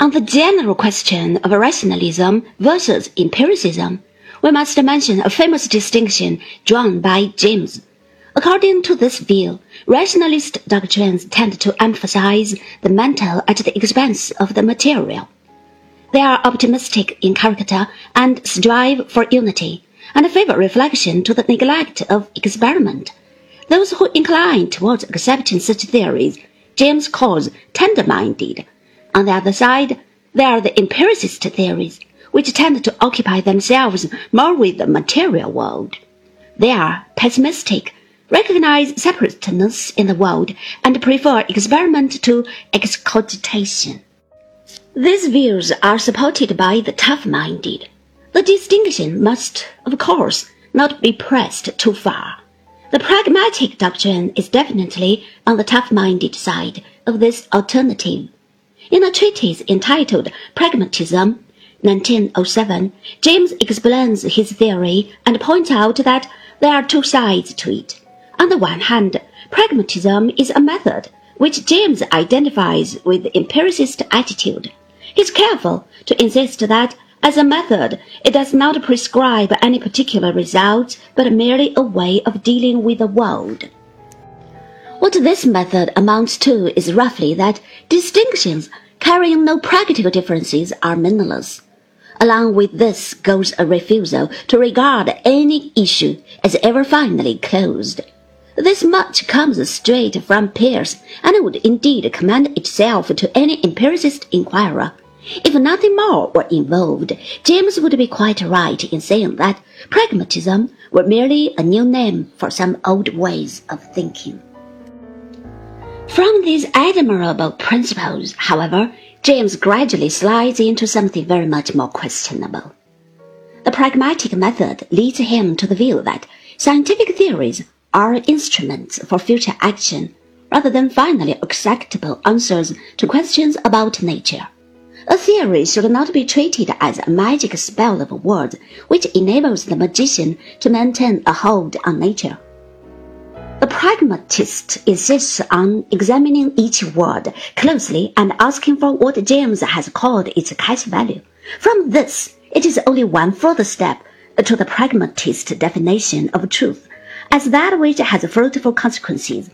On the general question of rationalism versus empiricism, we must mention a famous distinction drawn by James. According to this view, rationalist doctrines tend to emphasize the mental at the expense of the material. They are optimistic in character and strive for unity, and favor reflection to the neglect of experiment. Those who incline towards accepting such theories, James calls tender-minded. On the other side, there are the empiricist theories, which tend to occupy themselves more with the material world. They are pessimistic, recognize separateness in the world, and prefer experiment to excogitation. These views are supported by the tough-minded. The distinction must, of course, not be pressed too far. The pragmatic doctrine is definitely on the tough-minded side of this alternative. In a treatise entitled Pragmatism, 1907, James explains his theory and points out that there are two sides to it. On the one hand, pragmatism is a method which James identifies with empiricist attitude. He's careful to insist that as a method, it does not prescribe any particular result, but merely a way of dealing with the world. What this method amounts to is roughly that distinctions carrying no practical differences are meaningless. Along with this goes a refusal to regard any issue as ever finally closed. This much comes straight from Peirce, and would indeed commend itself to any empiricist inquirer. If nothing more were involved, James would be quite right in saying that pragmatism were merely a new name for some old ways of thinking. From these admirable principles, however, James gradually slides into something very much more questionable. The pragmatic method leads him to the view that scientific theories are instruments for future action rather than finally acceptable answers to questions about nature. A theory should not be treated as a magic spell of words which enables the magician to maintain a hold on nature. The pragmatist insists on examining each word closely and asking for what James has called its cash value. From this, it is only one further step to the pragmatist definition of truth as that which has fruitful consequences.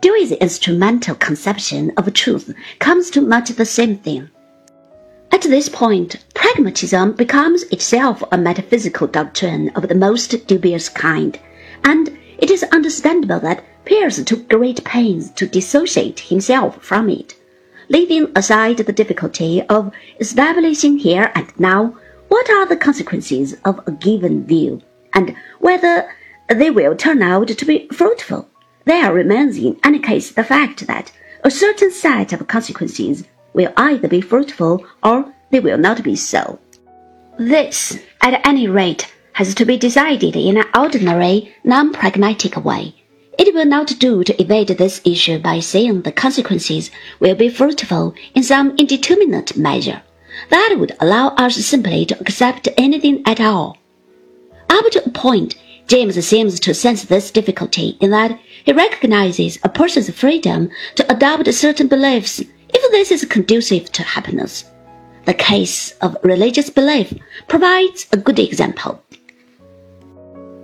Dewey's instrumental conception of truth comes to much the same thing. At this point, pragmatism becomes itself a metaphysical doctrine of the most dubious kind, and it is understandable that Peirce took great pains to dissociate himself from it, leaving aside the difficulty of establishing here and now what are the consequences of a given view, and whether they will turn out to be fruitful. There remains in any case the fact that a certain set of consequences will either be fruitful or they will not be so. This, at any rate, has to be decided in an ordinary, non-pragmatic way. It will not do to evade this issue by saying the consequences will be fruitful in some indeterminate measure. That would allow us simply to accept anything at all. Up to a point, James seems to sense this difficulty in that he recognizes a person's freedom to adopt certain beliefs if this is conducive to happiness. The case of religious belief provides a good example.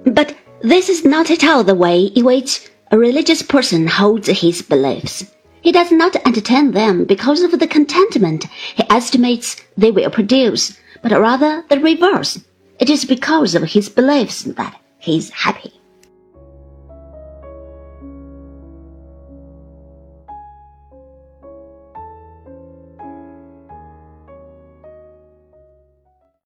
But this is not at all the way in which a religious person holds his beliefs. He does not entertain them because of the contentment he estimates they will produce, but rather the reverse. It is because of his beliefs that he is happy.